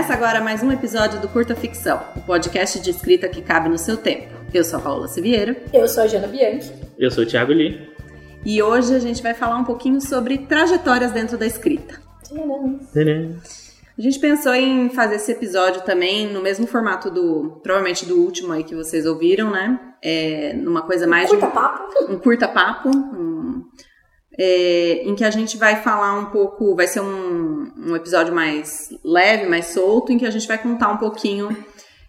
Começa agora mais um episódio do Curta Ficção, o podcast de escrita que cabe no seu tempo. Eu sou a Paola Siviero. Eu sou a Jana Bianchi. Eu sou o Thiago Lee. E hoje a gente vai falar um pouquinho sobre trajetórias dentro da escrita. A gente pensou em fazer esse episódio também no mesmo formato do, provavelmente do último aí que vocês ouviram, né? É, numa coisa mais um curta papo, um curta papo, um, é, em que a gente vai falar um pouco, vai ser um, um episódio mais leve, mais solto, em que a gente vai contar um pouquinho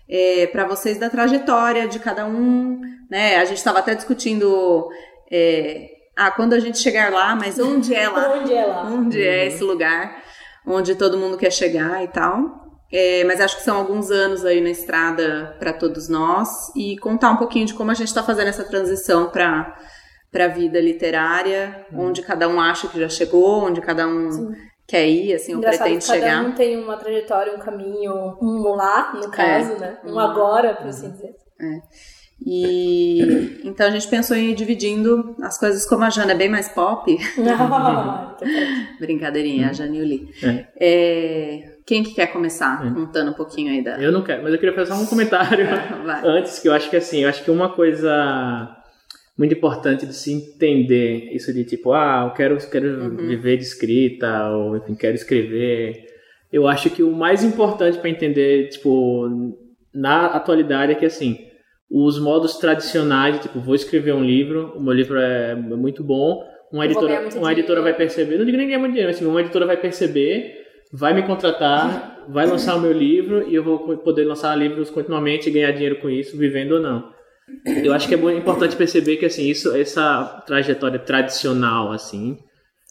é, para vocês da trajetória de cada um, né? A gente estava até discutindo é, ah, quando a gente chegar lá, mas onde é lá? onde é lá? Onde é esse lugar onde todo mundo quer chegar e tal. É, mas acho que são alguns anos aí na estrada para todos nós e contar um pouquinho de como a gente está fazendo essa transição para para a vida literária, hum. onde cada um acha que já chegou, onde cada um Sim. quer ir, assim, ou pretende cada chegar. Cada um tem uma trajetória, um caminho, um lá, no caso, é, né? Um, um agora, por assim dizer. É. E então a gente pensou em ir dividindo as coisas como a Jana é bem mais pop. Não, Brincadeirinha, a Jana e o Lee. É. É, quem que quer começar é. contando um pouquinho aí da. Eu não quero, mas eu queria fazer um comentário antes, que eu acho que assim, eu acho que uma coisa muito importante de se entender isso de tipo, ah, eu quero, quero uhum. viver de escrita, ou enfim, quero escrever. Eu acho que o mais importante para entender, tipo, na atualidade é que assim, os modos tradicionais, tipo, vou escrever um livro, o meu livro é muito bom, uma editora, uma editora vai perceber, não digo nem ganhar muito dinheiro, assim, uma editora vai perceber, vai me contratar, vai lançar o meu livro e eu vou poder lançar livros continuamente e ganhar dinheiro com isso, vivendo ou não. Eu acho que é importante perceber que assim, isso, essa trajetória tradicional, assim,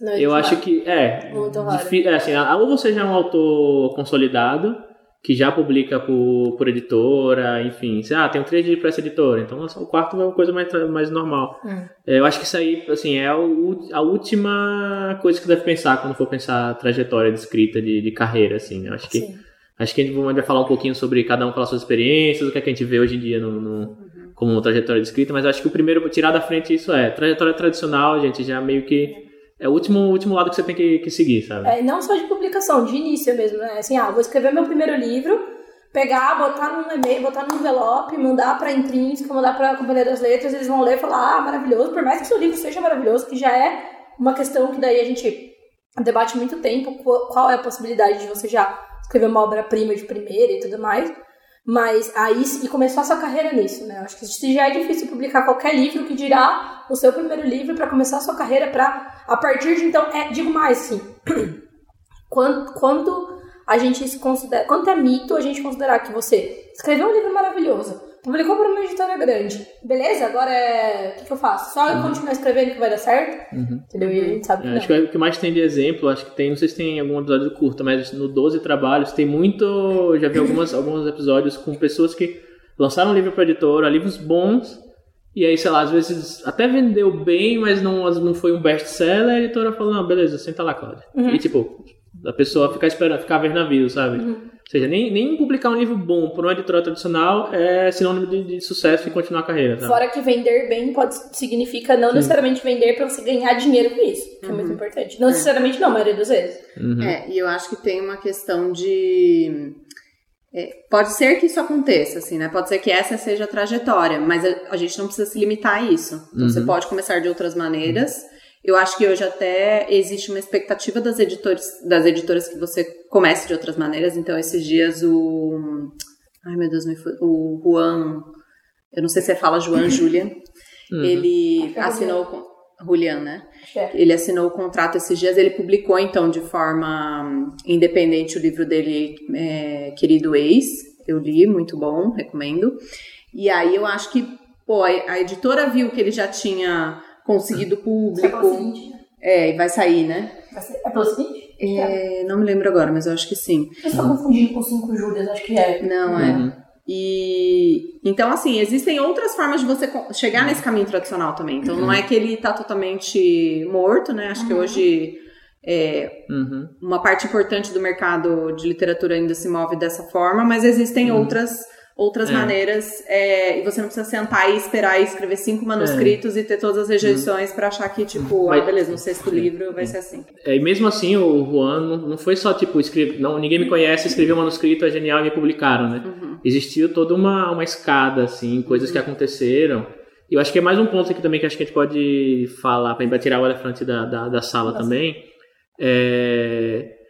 não, eu acho que é, é assim, ou você já é um autor consolidado, que já publica por, por editora, enfim. Ah, tem um três de para essa editora, então o quarto é uma coisa mais, mais normal. Hum. Eu acho que isso aí, assim, é a, a, última coisa que deve pensar quando for pensar a trajetória de escrita de, de carreira, assim. Eu acho que, Sim. acho que a gente vai falar um pouquinho sobre cada um falar suas experiências, o que, é que a gente vê hoje em dia no, no. Como trajetória de escrita, mas acho que o primeiro tirar da frente isso é trajetória tradicional, gente já meio que é o último, último lado que você tem que, que seguir, sabe? É, não só de publicação, de início mesmo, né? Assim, ah, vou escrever meu primeiro livro, pegar, botar num e-mail, botar num envelope, mandar pra Intrínseca, mandar pra Companhia das Letras, eles vão ler e falar, ah, maravilhoso, por mais que seu livro seja maravilhoso, que já é uma questão que daí a gente debate muito tempo, qual é a possibilidade de você já escrever uma obra-prima de primeira e tudo mais. Mas aí e começou a sua carreira nisso, né? Acho que já é difícil publicar qualquer livro que dirá o seu primeiro livro para começar a sua carreira para a partir de então, é, digo mais, sim. quando, quando a gente se considera, quanto é mito a gente considerar que você escreveu um livro maravilhoso, Publicou para uma editora grande. Beleza, agora é. O que, que eu faço? Só eu uhum. continuar escrevendo que vai dar certo? Uhum. Entendeu? E a gente sabe que. É, acho que o que mais tem de exemplo, acho que tem, não sei se tem algum episódio curto, mas no 12 Trabalhos tem muito. Já vi algumas, alguns episódios com pessoas que lançaram um livro para editora, livros bons, e aí, sei lá, às vezes até vendeu bem, mas não, não foi um best-seller, a editora falou, não, beleza, senta lá, Cláudia. Uhum. E tipo, a pessoa ficar esperando, ficar a ver navio, sabe? Uhum. Ou seja, nem, nem publicar um livro bom por uma editora tradicional é sinônimo de, de sucesso e continuar a carreira. Fora que vender bem pode significa não Sim. necessariamente vender para você ganhar dinheiro com isso, que uhum. é muito uhum. importante. Não é. necessariamente não, a maioria das vezes. Uhum. É, e eu acho que tem uma questão de é, pode ser que isso aconteça, assim, né? Pode ser que essa seja a trajetória, mas a, a gente não precisa se limitar a isso. Então, uhum. você pode começar de outras maneiras. Eu acho que hoje até existe uma expectativa das editores, das editoras que você comece de outras maneiras. Então, esses dias o. Ai, meu Deus, me foi, o Juan. Eu não sei se você fala João Julian. Uhum. Ele é assinou. Com, Julian, né? É. Ele assinou o contrato esses dias. Ele publicou, então, de forma independente o livro dele, é, Querido Ex. Eu li, muito bom, recomendo. E aí eu acho que, pô, a editora viu que ele já tinha conseguido público. É, e vai sair, né? Vai ser, é pelo seguinte? É, não me lembro agora, mas eu acho que sim. Eu estou confundindo com cinco Júlias, acho que é. Não, é. Uhum. E então, assim, existem outras formas de você chegar nesse caminho tradicional também. Então, uhum. não é que ele está totalmente morto, né? Acho uhum. que hoje é, uhum. uma parte importante do mercado de literatura ainda se move dessa forma, mas existem uhum. outras outras é. maneiras é, e você não precisa sentar e esperar e escrever cinco manuscritos é. e ter todas as rejeições hum. para achar que tipo Mas, ah, beleza no sexto livro vai ser assim é, e mesmo assim o Juan não, não foi só tipo escrever não ninguém me conhece escrevi um manuscrito é genial e me publicaram né uhum. existiu toda uma, uma escada assim coisas uhum. que aconteceram e eu acho que é mais um ponto aqui também que acho que a gente pode falar para tirar o elefante da, da, da sala Nossa. também é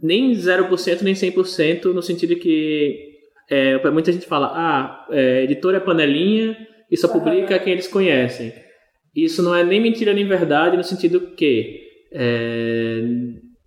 nem 0% nem 100% no sentido que é, muita gente fala, ah, é, editora é panelinha e só publica quem eles conhecem. Isso não é nem mentira nem verdade, no sentido que é,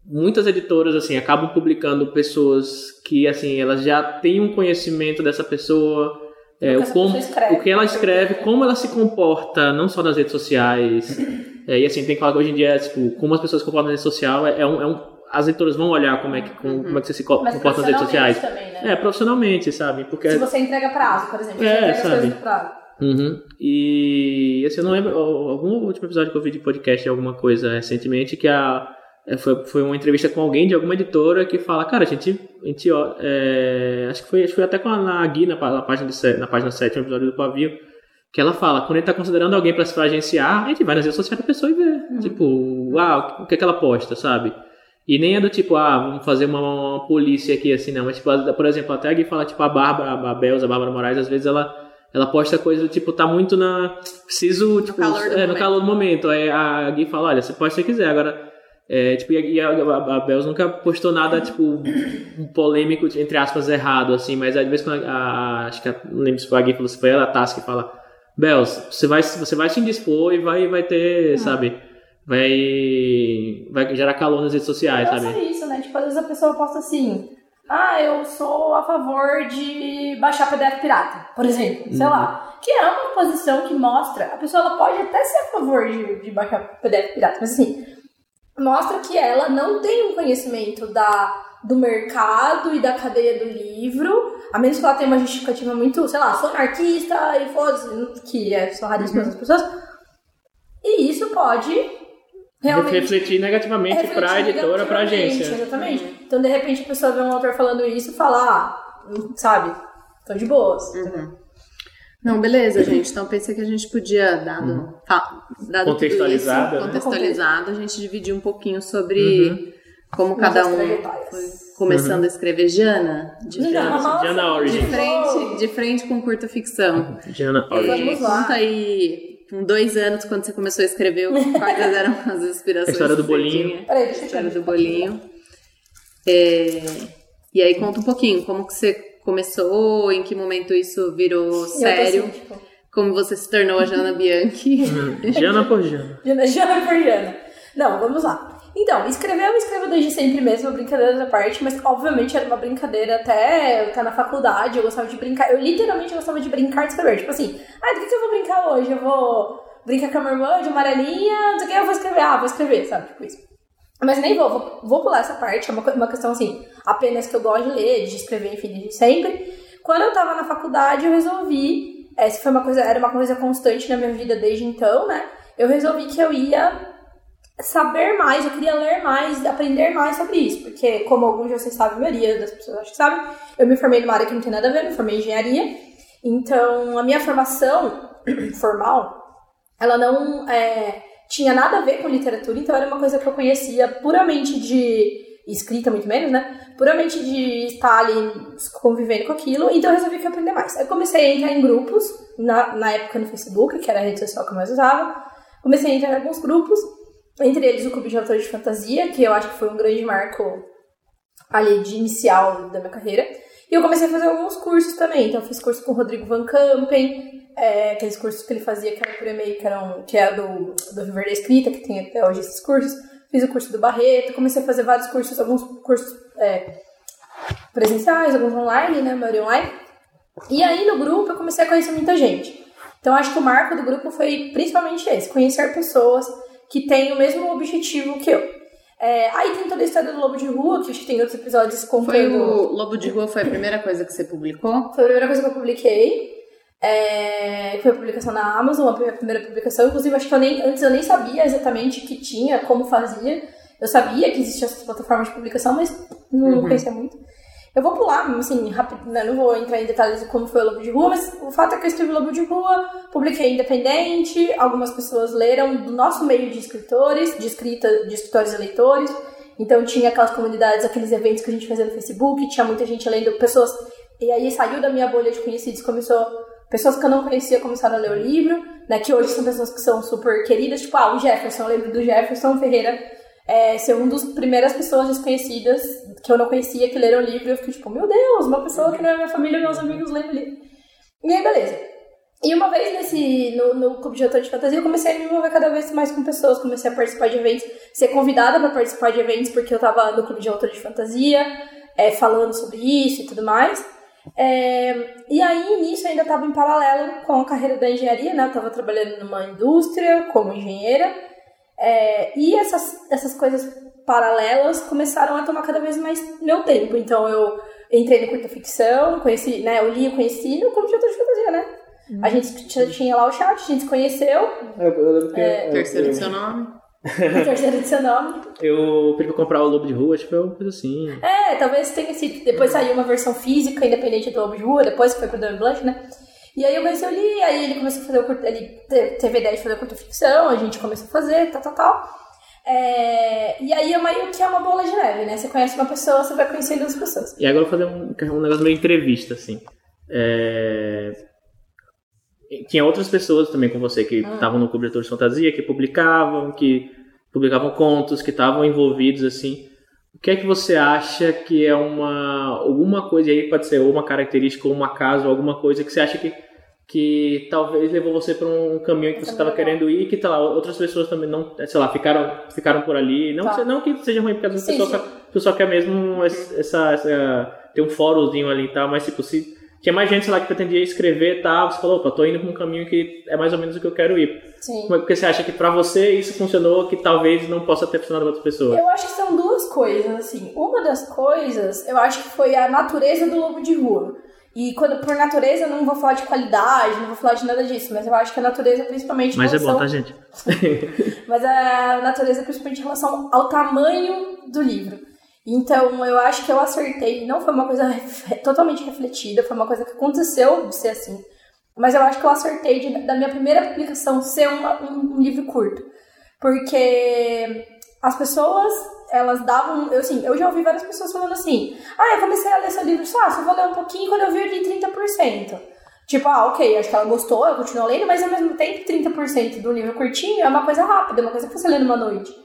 muitas editoras assim acabam publicando pessoas que assim elas já têm um conhecimento dessa pessoa, é, o, como, escreve, o que ela escreve, como ela se comporta, não só nas redes sociais. É, e assim, tem que falar que hoje em dia, tipo, como as pessoas se comportam na rede social é, é um, é um as editoras vão olhar como é que, como, uhum. como é que você se comporta nas redes sociais. Também, né? É, profissionalmente, sabe? Porque, se você entrega prazo, por exemplo, é, você entrega sabe? coisas prazo. Uhum. E assim, eu não lembro, algum último episódio que eu vi de podcast alguma coisa recentemente, que a, é, foi, foi uma entrevista com alguém de alguma editora que fala, cara, a gente, a gente é, acho, que foi, acho que foi até com a, a Gui na, na, página de, na página 7, um episódio do Pavio, que ela fala, quando ele está considerando alguém para se agenciar, a gente vai nas redes sociais da pessoa e vê, uhum. tipo, uau, o que é que ela posta, sabe? E nem é do tipo, ah, vamos fazer uma, uma polícia aqui, assim, não. Mas, tipo, por exemplo, até alguém fala, tipo, a Bárbara, a Belza, a Bárbara Moraes, às vezes ela, ela posta coisa do tipo, tá muito na. Preciso, tipo, no calor do, é, no calor do momento. Aí a Gui fala, olha, você pode se quiser, agora. É, tipo, e a, a, a nunca postou nada, tipo, polêmico, entre aspas, errado, assim, mas às vezes quando a, a, acho que a, não lembro se foi a Gui falou, se foi ela, a Tassi, que fala, Belz, você vai, você vai se indispor e vai, vai ter, sabe, vai, vai gerar calor nas redes sociais, Não sabe? É isso, né? Tipo, às vezes a pessoa posta assim, ah, eu sou a favor de baixar PDF pirata, por exemplo, sei uhum. lá. Que é uma posição que mostra, a pessoa ela pode até ser a favor de, de baixar PDF pirata, mas assim, mostra que ela não tem um conhecimento da, do mercado e da cadeia do livro, a menos que ela tenha uma justificativa muito, sei lá, sou anarquista e foda-se, que é só raríssimo uhum. as pessoas. E isso pode realmente refletir negativamente para a editora, para a agência. Exatamente. Uhum. Então, de repente, a pessoa vê um autor falando isso e fala, ah, sabe, tô de boas. Uhum. Não, beleza, gente. Então pensei que a gente podia, dado, uhum. dado contextualizado, isso, né? contextualizado, a gente dividir um pouquinho sobre uhum. como cada um foi começando uhum. a escrever Jana. De frente, Jana Origins. De frente, de frente com curta ficção. Jana Origins. Conta aí com dois anos, quando você começou a escrever, quais eram as inspirações? A história do bolinho. Peraí, deixa a história do bolinho. É, e aí conta um pouquinho, como que você começou, em que momento isso virou sério, assim, tipo... como você se tornou a Jana Bianchi. Jana por Jana. Jana, Jana por Jana. Não, vamos lá. Então, escrever eu escrevo desde sempre mesmo, brincadeira da parte, mas obviamente era uma brincadeira até eu estar na faculdade, eu gostava de brincar, eu literalmente gostava de brincar de escrever. Tipo assim, ah, do que, que eu vou brincar hoje? Eu vou brincar com a minha irmã de amarelinha, não sei o que, eu vou escrever, ah, vou escrever, sabe? Tipo isso. Mas nem vou, vou, vou pular essa parte, é uma, uma questão assim, apenas que eu gosto de ler, de escrever, enfim, de sempre. Quando eu tava na faculdade, eu resolvi, essa foi uma coisa, era uma coisa constante na minha vida desde então, né? Eu resolvi que eu ia saber mais, eu queria ler mais, aprender mais sobre isso, porque, como alguns de vocês sabem, a maioria das pessoas acho que sabem, eu me formei numa área que não tem nada a ver, me formei em engenharia, então a minha formação formal, ela não é, tinha nada a ver com literatura, então era uma coisa que eu conhecia puramente de escrita, muito menos, né? Puramente de estar ali convivendo com aquilo, então eu resolvi que aprender mais. Eu comecei a entrar em grupos, na, na época no Facebook, que era a rede social que eu mais usava, comecei a entrar em alguns grupos, entre eles o Clube de Autores de Fantasia, que eu acho que foi um grande marco ali de inicial da minha carreira. E eu comecei a fazer alguns cursos também. Então eu fiz curso com o Rodrigo Van Campen, é, aqueles cursos que ele fazia que era por e-mail, que, eram, que é do, do Viver da Escrita, que tem até hoje esses cursos. Fiz o curso do Barreto, comecei a fazer vários cursos, alguns cursos é, presenciais, alguns online, né, a maioria online. E aí no grupo eu comecei a conhecer muita gente. Então acho que o marco do grupo foi principalmente esse, conhecer pessoas, que tem o mesmo objetivo que eu. É, aí tem toda a história do Lobo de Rua, que acho que tem outros episódios contando... Foi o Lobo de Rua foi a primeira coisa que você publicou? Foi a primeira coisa que eu publiquei. É, foi a publicação na Amazon, a primeira publicação. Inclusive, acho que eu nem, antes eu nem sabia exatamente o que tinha, como fazia. Eu sabia que existiam essas plataformas de publicação, mas não uhum. conhecia muito. Eu vou pular, assim, rápido, né? não vou entrar em detalhes de como foi o Lobo de Rua, mas o fato é que eu escrevi Lobo de Rua, publiquei independente, algumas pessoas leram do nosso meio de escritores, de escrita, de escritores e leitores. Então tinha aquelas comunidades, aqueles eventos que a gente fazia no Facebook, tinha muita gente lendo, pessoas. E aí saiu da minha bolha de conhecidos, começou. Pessoas que eu não conhecia começaram a ler o livro, né? Que hoje são pessoas que são super queridas, tipo, ah, o Jefferson, eu lembro do Jefferson Ferreira é, ser um dos primeiras pessoas desconhecidas que eu não conhecia que leram o livro. Eu fiquei tipo, meu Deus, uma pessoa que não é minha família, meus amigos leram o livro. E aí, beleza. E uma vez nesse, no, no Clube de Autor de Fantasia, eu comecei a me envolver cada vez mais com pessoas, comecei a participar de eventos, ser convidada para participar de eventos, porque eu tava no Clube de Autor de Fantasia, é, falando sobre isso e tudo mais. É, e aí, nisso, eu ainda estava em paralelo com a carreira da engenharia, né? Eu estava trabalhando numa indústria como engenheira. É, e essas, essas coisas paralelas começaram a tomar cada vez mais meu tempo. Então eu entrei no curta ficção, conheci, né? Eu li e conheci no clube de de fantasia, né? A gente tinha lá o chat, a gente se conheceu. É, eu lembro que é, terceiro eu, do seu nome. terceiro do seu nome. Eu pedi pra comprar o Lobo de Rua, acho que foi uma coisa assim. É, talvez tenha sido. Depois saiu uma versão física, independente do Lobo de Rua, depois que foi pro Dan Blush, né? E aí eu conheci o Lee, aí ele começou a fazer o curto, ele teve a ideia de fazer o curto ficção, a gente começou a fazer, tal, tal, tal. É, e aí é meio que é uma bola de neve, né? Você conhece uma pessoa, você vai conhecendo as pessoas. E agora eu vou fazer um, um negócio meio entrevista, assim. É... Tinha outras pessoas também com você que ah. estavam no Clube de Fantasia, que publicavam, que publicavam contos, que estavam envolvidos, assim. O que é que você acha que é uma alguma coisa aí pode ser uma característica ou um acaso, alguma coisa que você acha que que talvez levou você para um caminho que você estava querendo ir, que tá lá, outras pessoas também não, sei lá, ficaram ficaram por ali. Não, tá. não que seja ruim, porque às vezes a pessoa, pessoa quer mesmo essa, essa ter um fóruzinho ali e tal, mas tipo, se tinha mais gente, sei lá, que pretendia escrever e tal. Você falou, opa, tô indo pra um caminho que é mais ou menos o que eu quero ir. Sim. Porque você acha que para você isso funcionou, que talvez não possa ter funcionado para outras pessoas? Eu acho que são duas coisas, assim. Uma das coisas, eu acho que foi a natureza do lobo de rua. E quando, por natureza, eu não vou falar de qualidade, não vou falar de nada disso, mas eu acho que a natureza, principalmente. Mas relação... é bom, tá, gente? mas a natureza, principalmente em relação ao tamanho do livro. Então, eu acho que eu acertei. Não foi uma coisa totalmente refletida, foi uma coisa que aconteceu de ser assim. Mas eu acho que eu acertei de, da minha primeira publicação ser uma, um, um, livro curto. Porque as pessoas, elas davam. Eu, assim, eu já ouvi várias pessoas falando assim: ah, eu comecei a ler seu livro só, só vou ler um pouquinho quando eu vi eu li 30%. Tipo, ah, ok, acho que ela gostou, eu continuo lendo, mas ao mesmo tempo 30% do livro curtinho é uma coisa rápida, é uma coisa que você lê numa noite.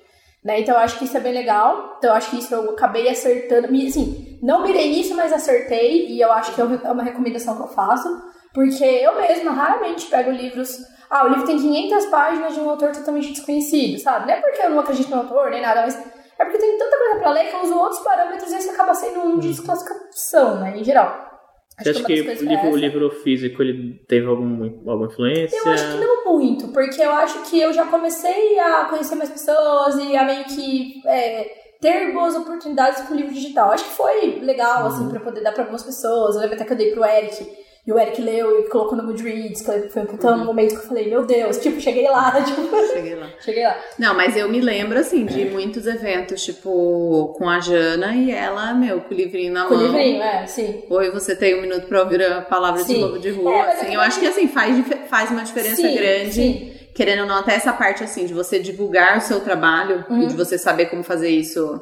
Né? Então eu acho que isso é bem legal. Então eu acho que isso eu acabei acertando. Assim, não mirei nisso, mas acertei. E eu acho que é, é uma recomendação que eu faço. Porque eu mesma raramente pego livros. Ah, o livro tem 500 páginas de um autor totalmente desconhecido, sabe? Não é porque eu não acredito no autor nem nada, mas é porque tem tanta coisa pra ler que eu uso outros parâmetros e isso acaba sendo um de desclassificação, né? Em geral. Você acha que, que o, livro, o livro físico ele teve algum, alguma influência? Eu acho que não muito, porque eu acho que eu já comecei a conhecer mais pessoas e a meio que é, ter boas oportunidades com o livro digital. Acho que foi legal, assim, uhum. pra poder dar pra algumas pessoas. Eu lembro até que eu dei pro Eric. E o Eric leu e colocou no Goodreads, foi um uhum. momento que eu falei, meu Deus, tipo, cheguei lá, tipo. Cheguei lá. cheguei lá. Não, mas eu me lembro, assim, de muitos eventos, tipo, com a Jana e ela, meu, com o livrinho na com mão. Com o livrinho, é, sim. Oi, você tem um minuto pra ouvir a palavra sim. de lobo de rua. É, assim, eu acho que, assim, faz, faz uma diferença sim, grande. Sim. Querendo ou não, até essa parte, assim, de você divulgar o seu trabalho uhum. e de você saber como fazer isso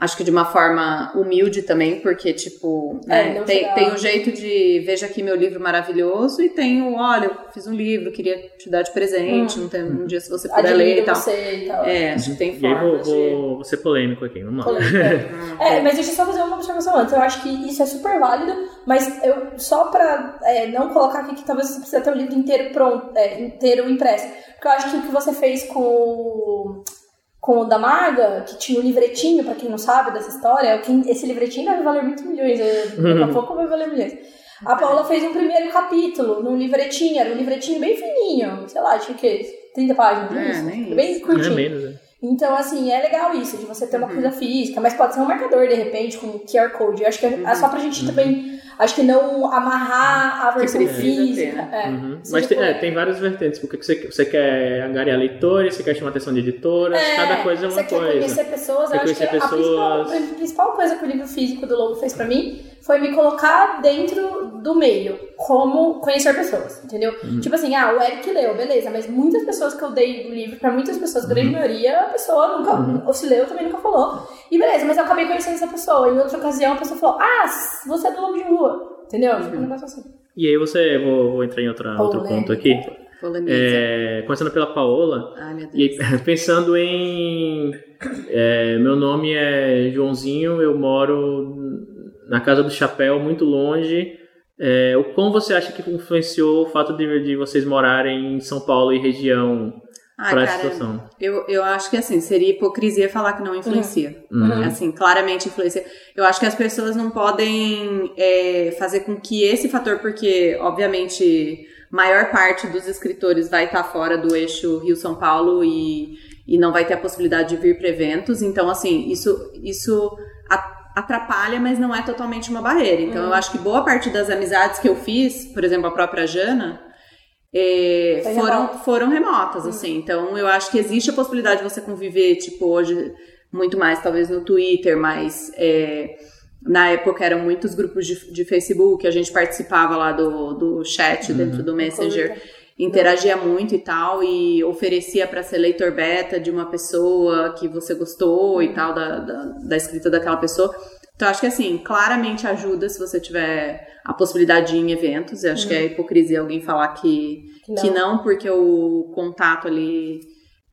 Acho que de uma forma humilde também, porque, tipo, né, é, tem, tem o jeito de veja aqui meu livro maravilhoso e tem o, olha, eu fiz um livro, queria te dar de presente, hum. um, um, dia se você puder ler e tal. e tal. É, acho que tem formas vou, vou, vou ser polêmico aqui, vamos lá. é, mas deixa eu só fazer uma observação antes. Eu acho que isso é super válido, mas eu só pra é, não colocar aqui que talvez você precisa ter o livro inteiro pronto, é, inteiro impresso. Porque eu acho que o que você fez com com o da Maga, que tinha o um livretinho, para quem não sabe dessa história, esse livretinho vai valer muitos milhões, daqui a pouco vai valer milhões. A Paula fez um primeiro capítulo num livretinho, era um livretinho bem fininho, sei lá, tinha o quê? 30 páginas, é, nem bem curtinho. É menos, é. Então, assim, é legal isso, de você ter uma uhum. coisa física, mas pode ser um marcador, de repente, com QR Code. Eu acho que é, uhum. só pra gente uhum. também, acho que não amarrar a versão física. Ter, é, uhum. Mas tem, é, tem várias vertentes, porque você, você quer angariar leitores, você quer chamar atenção de editoras, é, cada coisa é uma você coisa. Você quer conhecer pessoas, eu acho que pessoas... a principal, a principal coisa que o livro físico do Lobo fez pra mim foi me colocar dentro do meio, como conhecer pessoas, entendeu? Uhum. Tipo assim, ah, o Eric leu, beleza, mas muitas pessoas que eu dei do livro, pra muitas pessoas, a grande uhum. maioria, a pessoa nunca, uhum. ou se leu, também nunca falou. E beleza, mas eu acabei conhecendo essa pessoa. Em outra ocasião, a pessoa falou, ah, você é do Lobo de Rua, entendeu? Tipo um uhum. negócio assim. E aí você, vou, vou entrar em outra, outro ponto aqui. É, começando pela Paola. Ai, meu Deus. E pensando em. É, meu nome é Joãozinho, eu moro na Casa do Chapéu, muito longe. É, o como você acha que influenciou o fato de, de vocês morarem em São Paulo e região para essa situação? Eu, eu acho que assim, seria hipocrisia falar que não influencia. Uhum. uhum. Assim, claramente influencia. Eu acho que as pessoas não podem é, fazer com que esse fator, porque, obviamente, maior parte dos escritores vai estar fora do eixo Rio-São Paulo e, e não vai ter a possibilidade de vir para eventos. Então, assim, isso, isso atrapalha, mas não é totalmente uma barreira. Então, eu acho que boa parte das amizades que eu fiz, por exemplo, a própria Jana, é, foram, foram remotas, assim. Então, eu acho que existe a possibilidade de você conviver, tipo, hoje, muito mais, talvez no Twitter, mas é, na época eram muitos grupos de, de Facebook, a gente participava lá do, do chat uhum. dentro do Messenger interagia muito e tal, e oferecia para ser leitor beta de uma pessoa que você gostou e uhum. tal, da, da, da, escrita daquela pessoa. Então, acho que assim, claramente ajuda se você tiver a possibilidade de ir em eventos. Eu acho uhum. que é uhum. hipocrisia alguém falar que, não. que, não. porque o contato ali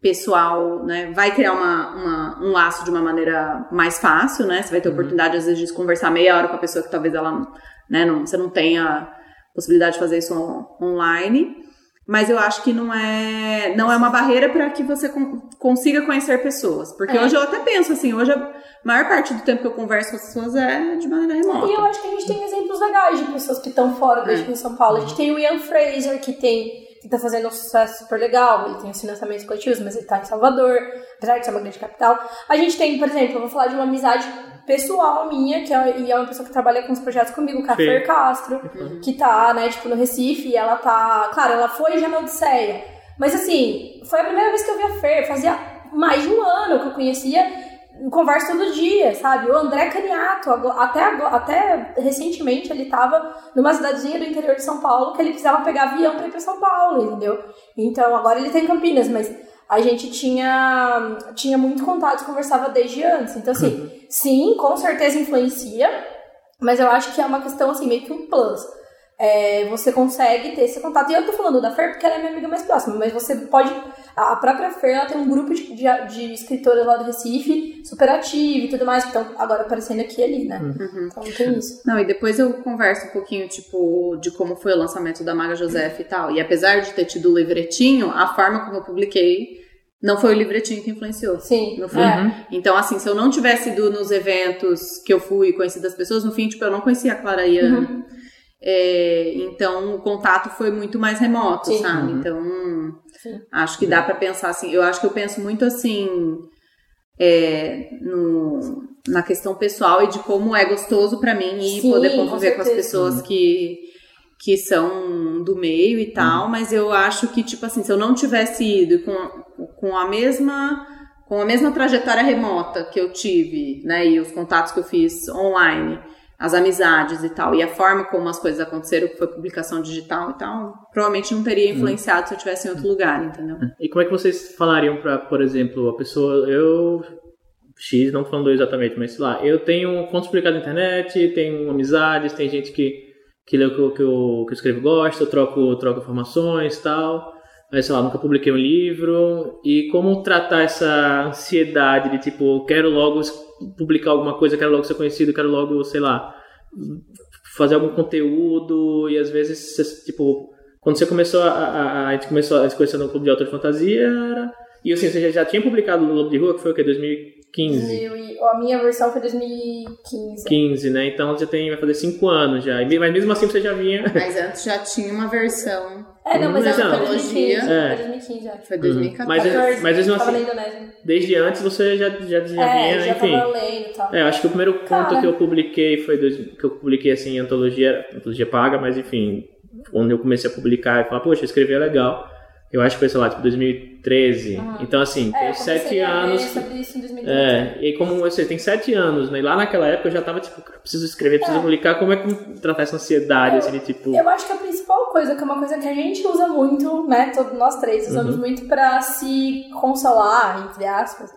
pessoal, né, vai criar uma, uma, um laço de uma maneira mais fácil, né? Você vai ter uhum. oportunidade, às vezes, de conversar meia hora com a pessoa que talvez ela, né, não, você não tenha possibilidade de fazer isso online mas eu acho que não é não é uma barreira para que você consiga conhecer pessoas. Porque é. hoje eu até penso assim, hoje a maior parte do tempo que eu converso com as pessoas é de maneira remota. E eu acho que a gente tem exemplos legais de pessoas que estão fora do é. São Paulo. A gente tem o Ian Fraser, que tem que tá fazendo um sucesso super legal, ele tem os financiamentos coletivos, mas ele tá em Salvador, apesar de ser uma grande capital. A gente tem, por exemplo, eu vou falar de uma amizade pessoal minha, que é, e é uma pessoa que trabalha com os projetos comigo, Fer Castro, uhum. que tá, né, tipo, no Recife, e ela tá. Claro, ela foi já na Odisseia. Mas assim, foi a primeira vez que eu vi a Fer, fazia mais de um ano que eu conhecia conversa todo dia, sabe? O André Caniato, até, até recentemente, ele tava numa cidadezinha do interior de São Paulo que ele precisava pegar avião para ir para São Paulo, entendeu? Então, agora ele tá em Campinas, mas a gente tinha, tinha muito contato, conversava desde antes. Então, assim, uhum. sim, com certeza influencia, mas eu acho que é uma questão, assim, meio que um plus. É, você consegue ter esse contato. E eu tô falando da Fer porque ela é minha amiga mais próxima, mas você pode. A própria Fer ela tem um grupo de, de, de escritoras lá do Recife, super ativo e tudo mais, que estão agora aparecendo aqui e ali, né? Uhum. Então tem isso. Não, e depois eu converso um pouquinho, tipo, de como foi o lançamento da Maga Joseph e tal. E apesar de ter tido o livretinho, a forma como eu publiquei não foi o livretinho que influenciou. Sim. No fim. Uhum. Então, assim, se eu não tivesse ido nos eventos que eu fui e conhecido as pessoas, no fim, tipo, eu não conhecia a Clara Ian. Uhum. É, então o contato foi muito mais remoto, Sim. sabe? Uhum. Então Sim. acho que dá para pensar assim. Eu acho que eu penso muito assim é, no, na questão pessoal e de como é gostoso para mim e poder conviver com, com, as pessoas que que são do meio e tal, uhum. mas eu acho que tipo assim, se eu não tivesse ido com, com a mesma com a mesma trajetória remota que eu tive, né, e os contatos que eu fiz online, as amizades e tal, e a forma como as coisas aconteceram, que foi publicação digital e tal, provavelmente não teria influenciado hum. se eu estivesse em outro lugar, entendeu? E como é que vocês falariam para, por exemplo, a pessoa, eu X, não falando exatamente, mas sei lá, eu tenho contos publicados na internet, tenho amizades, tem gente que, que lê o que eu, que eu, que eu escrevo gosta, eu troco, troco informações e tal, mas sei lá, nunca publiquei um livro, e como tratar essa ansiedade de tipo, quero logo publicar alguma coisa, quero logo ser conhecido, quero logo, sei lá, fazer algum conteúdo e às vezes, tipo, quando você começou a, a, a gente começou a se conhecer no Clube de Autor de Fantasia, era, e assim, você já, já tinha publicado no Lobo de Rua, que foi o que, 2015, 15. a minha versão foi 2015. 15, né? Então já tem, vai fazer 5 anos já. Mas mesmo assim você já vinha. Mas antes já tinha uma versão. É, não, mas Uhum. essa foi Antologia. 2015. É. Foi 2015, acho. Foi 2014. Mas, 14, mas mesmo assim, Indonésia. desde antes você já, já, já É, vinha, já enfim. tava lendo e tal. É, eu acho que o primeiro conto Cara. que eu publiquei foi dois, que eu publiquei assim em antologia, antologia paga, mas enfim, quando eu comecei a publicar e falar, poxa, escrever é legal. Eu acho que foi, sei lá, tipo 2013. Então, assim, É, tem sete anos. sobre isso em 2013. É, e como você tem sete anos, né? E lá naquela época eu já tava, tipo, preciso escrever, preciso publicar, como é que tratar essa ansiedade, Eu- assim, de tipo. Eu acho que a principal coisa, que é uma coisa que a gente usa muito, né? Todos nós três usamos Uhum. muito pra se consolar, entre aspas,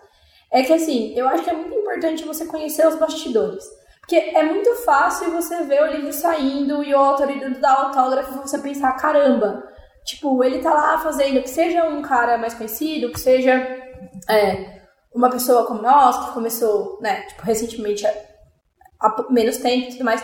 é que assim, eu acho que é muito importante você conhecer os bastidores. Porque é muito fácil você ver o livro saindo e o autor indo dar autógrafo e você pensar, caramba, tipo, ele tá lá fazendo, que seja um cara mais conhecido, que seja é, uma pessoa como nós, que começou, né, tipo, recentemente há, menos tempo e tudo mais.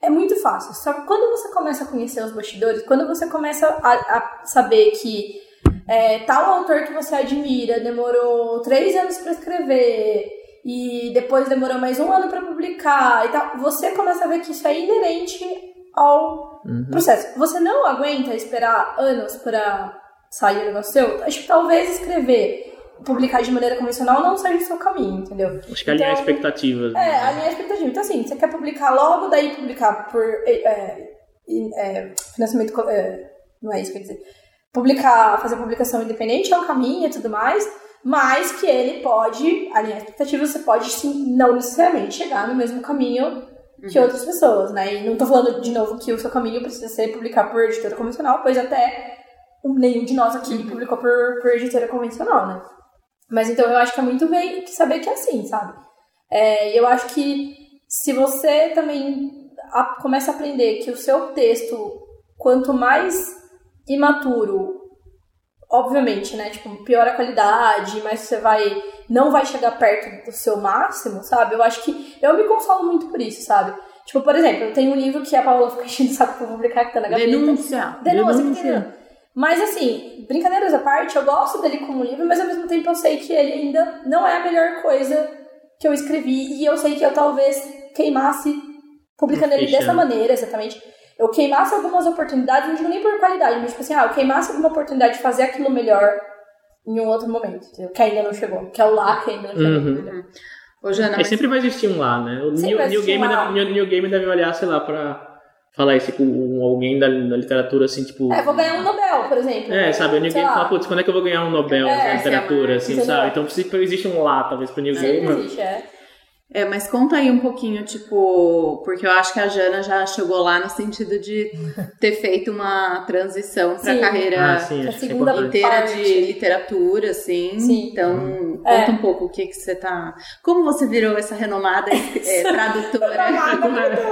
É muito fácil. Só que quando você começa a conhecer os bastidores, quando você começa a, a saber que é, tal autor que você admira demorou três anos para escrever e depois demorou mais um ano para publicar e tal, você começa a ver que isso é inerente ao Uhum. processo. Você não aguenta esperar anos para sair o negócio seu? Acho que talvez escrever, publicar de maneira convencional não seja o seu caminho, entendeu? Acho que alinhar Então, expectativas. É, né? a minha expectativa. Então, assim, você quer publicar logo, daí publicar por é, é, é, financiamento. é, não é isso que eu ia dizer. Publicar, fazer publicação independente é um caminho e tudo mais, mas que ele pode, alinhar expectativas, você pode sim, não necessariamente chegar no mesmo caminho que outras pessoas, né? E não tô falando de novo que o seu caminho precisa ser publicar por editora convencional, pois até um- nenhum de nós aqui publicou por, por editora convencional, né? Mas então eu acho que é muito bem saber que é assim, sabe? É, e eu acho que se você também a- começa a aprender que o seu texto, quanto mais imaturo, obviamente, né? Tipo, pior a qualidade, mas você vai. Não vai chegar perto do seu máximo, sabe? Eu acho que. Eu me consolo muito por isso, sabe? Tipo, por exemplo, eu tenho um livro que a Paula fica enchendo o saco pra publicar que tá na gaveta. Denúncia. Denúncia, Denúncia. Mas assim, brincadeiras à parte, eu gosto dele como livro, mas ao mesmo tempo eu sei que ele ainda não é a melhor coisa que eu escrevi. E eu sei que eu talvez queimasse publicando ele dessa maneira, exatamente. Eu queimasse algumas oportunidades, não digo nem por qualidade, mas tipo assim, ah, eu queimasse alguma oportunidade de fazer aquilo melhor em um outro momento, entendeu? que ainda não chegou, que é o lá que ainda não chegou. Uhum. Ô, Jana, mas sempre vai existir um lá, né? O New, New, Game um lá. deve, New, New Game deve olhar, sei lá, pra falar isso com alguém da, da literatura, assim, tipo. É, vou ganhar um Nobel, por exemplo. É, sabe, o New Sei Game lá. fala, putz, quando é que eu vou ganhar um Nobel É, na literatura, assim, sabe? Então precisa- existe um lá, talvez, pro New Game. existe, é. É, mas conta aí um pouquinho, tipo, porque eu acho que a Jana já chegou lá no sentido de ter feito uma transição para Sim. carreira Ah, sim, a é segunda inteira parte. de literatura, assim. Sim. Então, É. conta um pouco o que que você tá. Como você virou essa renomada é, tradutora?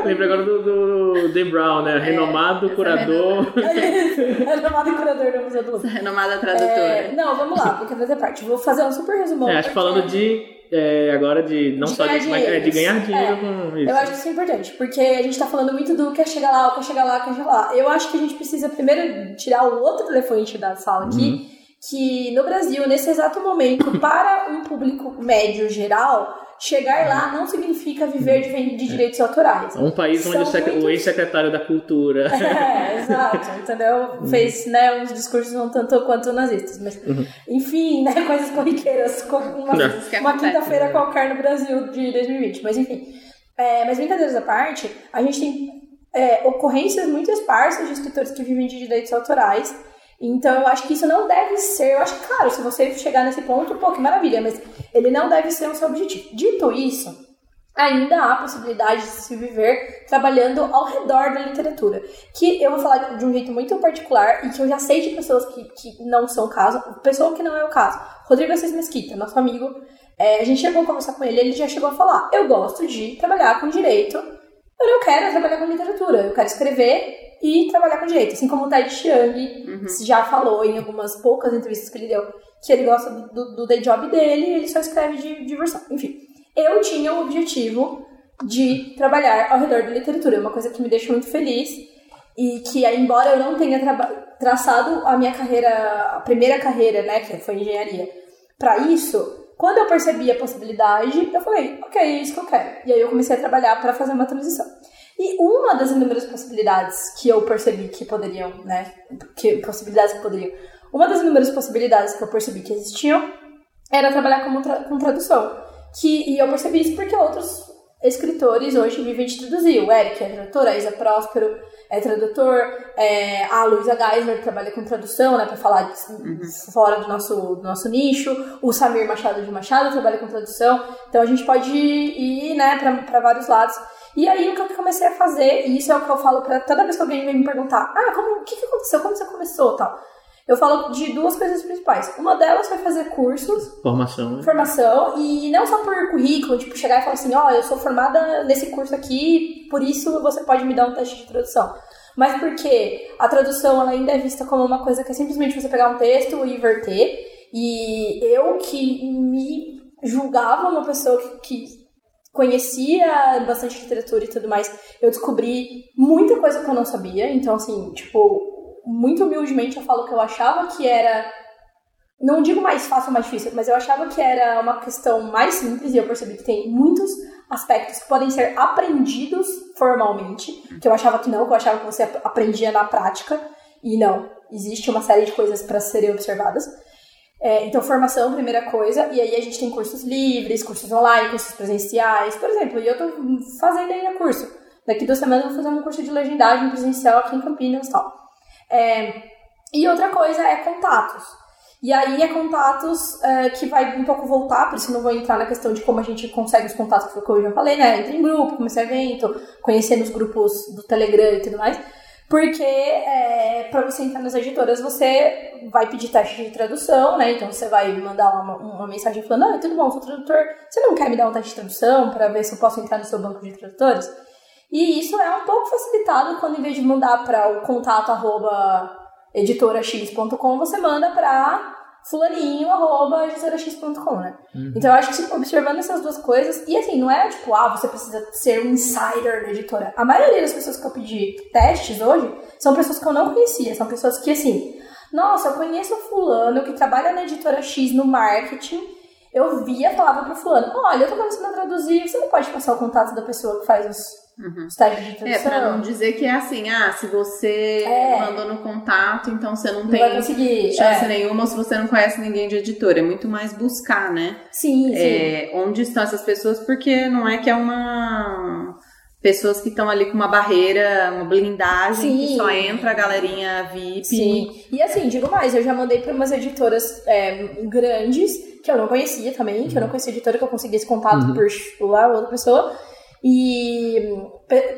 Lembra agora do, do Dan Brown, né? Renomado essa curador. é chamado curador do Museu do Louvre. renomada tradutora. É, não, vamos lá, porque fazer parte. Vou fazer um super resumão. É, acho porque falando de. É, agora de. Não De só ganhar de, mas, é, de dinheiro. ganhar dinheiro É. com isso. Eu acho que isso é importante, porque a gente tá falando muito do quer chegar lá, quer chegar lá, quer chegar lá. Eu acho que a gente precisa primeiro tirar o outro elefante da sala aqui, Uhum. que no Brasil, nesse exato momento, para um público médio geral, chegar lá não significa viver de, de direitos autorais. É um país onde São o, sec- o muitos- ex-secretário da cultura. É, exato, entendeu? Fez, né, uns discursos não tanto quanto nazistas, mas enfim, né, coisas corriqueiras, como uma, uma quinta-feira qualquer no Brasil de 2020, mas enfim. É, mas brincadeiras à parte, a gente tem é, ocorrências muito esparsas de escritores que vivem de direitos autorais, então eu acho que isso não deve ser, eu acho que, claro, se você chegar nesse ponto, pô, que maravilha, mas ele não deve ser o seu objetivo. Dito isso, ainda há possibilidade de se viver trabalhando ao redor da literatura. Que eu vou falar de um jeito muito particular e que eu já sei de pessoas que, que não são o caso, pessoa que não é o caso. Rodrigo Assis Mesquita, nosso amigo, é, a gente chegou a conversar com ele, ele já chegou a falar: eu gosto de trabalhar com direito, eu não quero trabalhar com literatura, eu quero escrever e trabalhar com direito. Assim como o Ted Chiang já falou em algumas poucas entrevistas que ele deu, que ele gosta do, do, do day job dele e ele só escreve de diversão. Enfim, eu tinha o objetivo de trabalhar ao redor da literatura, é uma coisa que me deixa muito feliz e que, embora eu não tenha traçado a minha carreira, a primeira carreira, né, que foi engenharia, para isso, Quando eu percebi a possibilidade, eu falei, ok, é isso que eu quero. E aí eu comecei a trabalhar para fazer uma transição. E uma das inúmeras possibilidades que eu percebi que poderiam, né? Que, possibilidades que poderiam. Uma das inúmeras possibilidades que eu percebi que existiam era trabalhar como tra com tradução. Que, e eu percebi isso porque outros escritores hoje vivem de traduzir. O Eric é tradutor, a Isa Próspero é tradutor, é, a Luísa Geisler trabalha com tradução, né, para falar de, uhum. fora do nosso, do nosso nicho. O Samir Machado de Machado trabalha com tradução. Então a gente pode ir, né, para vários lados. E aí o que eu comecei a fazer, e isso é o que eu falo para toda vez que alguém vem me perguntar: ah, como, o que, que aconteceu? Como você começou tal? Eu falo de duas coisas principais. Uma delas foi fazer cursos. Formação. Né? Formação. E não só por currículo, tipo, chegar e falar assim, ó, oh, eu sou formada nesse curso aqui, por isso você pode me dar um teste de tradução. Mas porque a tradução ela ainda é vista como uma coisa que é simplesmente você pegar um texto e inverter. E eu que me julgava uma pessoa que, que conhecia bastante literatura e tudo mais, eu descobri muita coisa que eu não sabia. Então, assim, tipo, muito humildemente eu falo que eu achava que era. Não digo mais fácil ou mais difícil, mas eu achava que era uma questão mais simples e eu percebi que tem muitos aspectos que podem ser aprendidos formalmente, que eu achava que não, que eu achava que você aprendia na prática, e não, existe uma série de coisas para serem observadas. É, então, formação, primeira coisa, e aí a gente tem cursos livres, cursos online, cursos presenciais, por exemplo, e eu tô fazendo ainda curso. Daqui duas semanas eu vou fazer um curso de legendagem presencial aqui em Campinas e tal. É, e outra coisa é contatos. E aí é contatos é, que vai um pouco voltar, por isso não vou entrar na questão de como a gente consegue os contatos, que eu já falei, né? Entra em grupo, começa evento, conhecer nos grupos do Telegram e tudo mais. Porque é, para você entrar nas editoras, você vai pedir teste de tradução, né? Então você vai mandar uma, uma mensagem falando: Ah, tudo bom, sou tradutor. Você não quer me dar um teste de tradução para ver se eu posso entrar no seu banco de tradutores? E isso é um pouco facilitado quando, em vez de mandar para o contato arroba editorax.com, você manda para fulaninho, arroba editorax.com, né? Uhum. Então eu acho que observando essas duas coisas, e assim, não é tipo, ah, você precisa ser um insider da editora. A maioria das pessoas que eu pedi testes hoje são pessoas que eu não conhecia, são pessoas que assim, nossa, eu conheço o fulano que trabalha na editora X no marketing, eu via, falava pro fulano, olha, eu tô começando a traduzir, você não pode passar o contato da pessoa que faz os Uhum. Estágio de tradução. É, pra não dizer que é assim, ah, se você é. mandou no contato, então você não, não tem chance é. nenhuma ou se você não conhece ninguém de editora. É muito mais buscar, né? Sim, é, sim. Onde estão essas pessoas, porque não é que é uma pessoas que estão ali com uma barreira, uma blindagem, Sim. que só entra a galerinha VIP. Sim. E assim, digo mais, eu já mandei para umas editoras é, grandes, que eu não conhecia também, que eu não conhecia editora, que eu consegui esse contato uhum. por lá, outra pessoa. E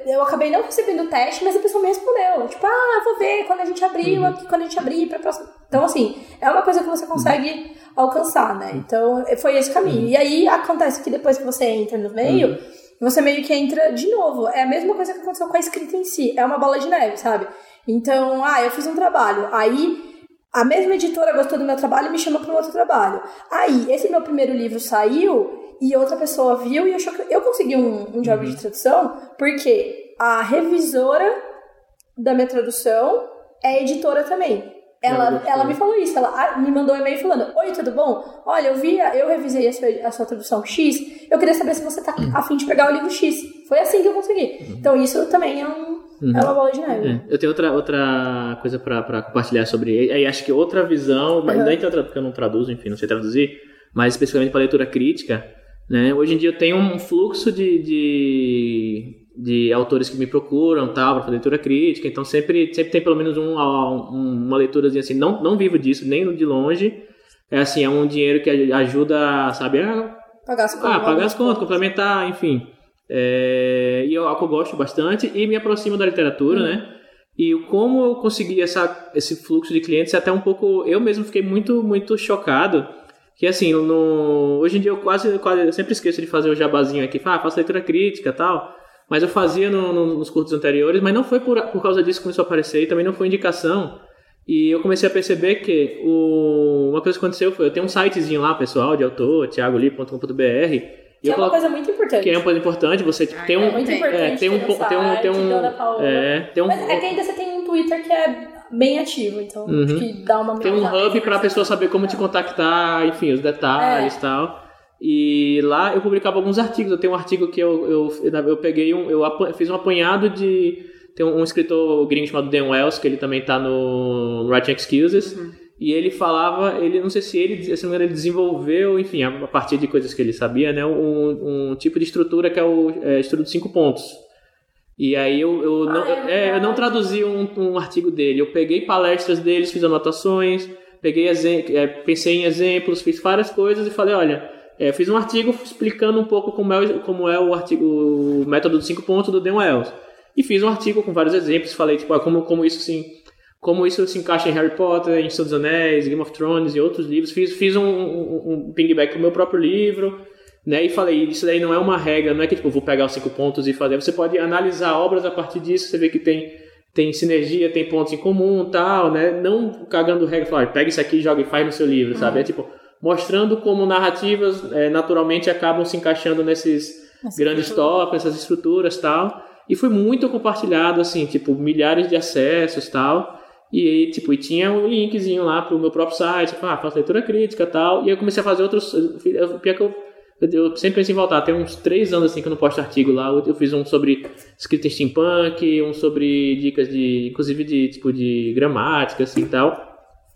eu acabei não recebendo o teste, mas a pessoa me respondeu. Tipo, ah, vou ver quando a gente abrir, uhum. quando a gente abrir pra próxima. Então, assim, é uma coisa que você consegue uhum. alcançar, né? Então, foi esse caminho. Uhum. E aí acontece que depois que você entra no meio, uhum. Você meio que entra de novo. É a mesma coisa que aconteceu com a escrita em si. É uma bola de neve, sabe? Então, ah, eu fiz um trabalho. Aí a mesma editora gostou do meu trabalho e me chamou para um outro trabalho. Aí, esse meu primeiro livro saiu e outra pessoa viu e achou que eu consegui um, um job uhum. de tradução porque a revisora da minha tradução é editora também. Ela, ela me falou isso, ela me mandou um e-mail falando: Oi, tudo bom? Olha, eu vi, eu revisei a sua, a sua tradução X, eu queria saber se você tá afim de pegar o livro X. Foi assim que eu consegui. Uhum. Então, isso também é, um, uhum. é uma bola de neve. É. Eu tenho outra, outra coisa pra, compartilhar sobre aí, acho que outra visão, mas uhum. nem outra, porque eu não traduzo, enfim, não sei traduzir, mas especificamente para leitura crítica né? Hoje em dia eu tenho um fluxo de, de, de autores que me procuram tal para fazer leitura crítica, então sempre, sempre tem pelo menos um, um, uma leiturazinha assim. Não, não vivo disso, nem de longe. É assim, é um dinheiro que ajuda, sabe, a pagar as contas, ah, pagar as contas complementar, enfim. É, e é algo que eu gosto bastante e me aproxima da literatura, né? E como eu consegui essa, esse fluxo de clientes, até um pouco. Eu mesmo fiquei muito, muito chocado que assim, no, hoje em dia eu quase, quase eu sempre esqueço de fazer o jabazinho aqui, ah, faço leitura crítica e tal. Mas eu fazia no, no, nos cursos anteriores, mas não foi por, por causa disso que começou a aparecer, e também não foi indicação. E eu comecei a perceber que o, uma coisa que aconteceu foi, eu tenho um sitezinho lá, pessoal, de autor, thiagoli.com.br, que é uma coisa muito importante. Que é uma coisa importante, você ah, tem um. É muito importante. É, tem um. Tem um. Tem um. É, tem um. Mas é que ainda você tem um Twitter que é bem ativo, então uhum. acho que dá uma Tem um hub para a pessoa saber como te contactar, enfim, os detalhes e é. tal. E lá eu publicava alguns artigos. Eu tenho um artigo que eu, eu, eu peguei um. Eu fiz um apanhado de. Tem um, um escritor gringo chamado Dan Wells, que ele também está no Writing Excuses. Uhum. E ele falava, ele não sei se ele, se não ele desenvolveu, enfim, a partir de coisas que ele sabia, né, um, um tipo de estrutura que é o é, estudo de cinco pontos. E aí eu, eu, ah, não, é, eu não traduzi um, um artigo dele, eu peguei palestras deles, fiz anotações, peguei é, pensei em exemplos, fiz várias coisas e falei, olha, é, fiz um artigo explicando um pouco como é, como é o artigo, o método de cinco pontos do Dan Wells. E fiz um artigo com vários exemplos, falei tipo, ah, como, como isso assim, como isso se encaixa em Harry Potter, em Senhor dos Anéis, Game of Thrones e outros livros. Fiz, fiz um, um, um pingback pro meu próprio livro, né? E falei, isso daí não é uma regra, não é que tipo, vou pegar os cinco pontos e fazer. Você pode analisar obras a partir disso, você vê que tem tem sinergia, tem pontos em comum, tal, né? Não cagando regra, falar, pega isso aqui, joga e faz no seu livro, sabe? É tipo mostrando como narrativas é, naturalmente acabam se encaixando nesses grandes tópicos, essas estruturas, tal. E foi muito compartilhado, assim, tipo milhares de acessos, tal. E tipo, e tinha um linkzinho lá pro meu próprio site, tipo, ah, faço leitura crítica tal. E eu comecei a fazer outros. Pior que eu, eu sempre pensei em voltar. Tem uns três anos assim que eu não posto artigo lá. Eu fiz um sobre escrita em steampunk, um sobre dicas de. inclusive de tipo de gramática, assim e tal.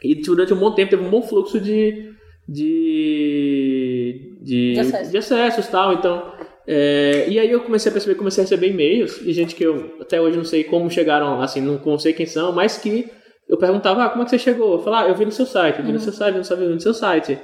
E durante um bom tempo teve um bom fluxo de. De. de, de, Acesso. de acessos tal. Então. É, e aí eu comecei a perceber, comecei a receber e-mails de gente que eu até hoje não sei como chegaram, assim, não sei quem são, mas que eu perguntava, ah, como é que você chegou? Eu falava, ah, eu vi no seu site, eu vi uhum. no seu site, eu não sabia, vi no seu site.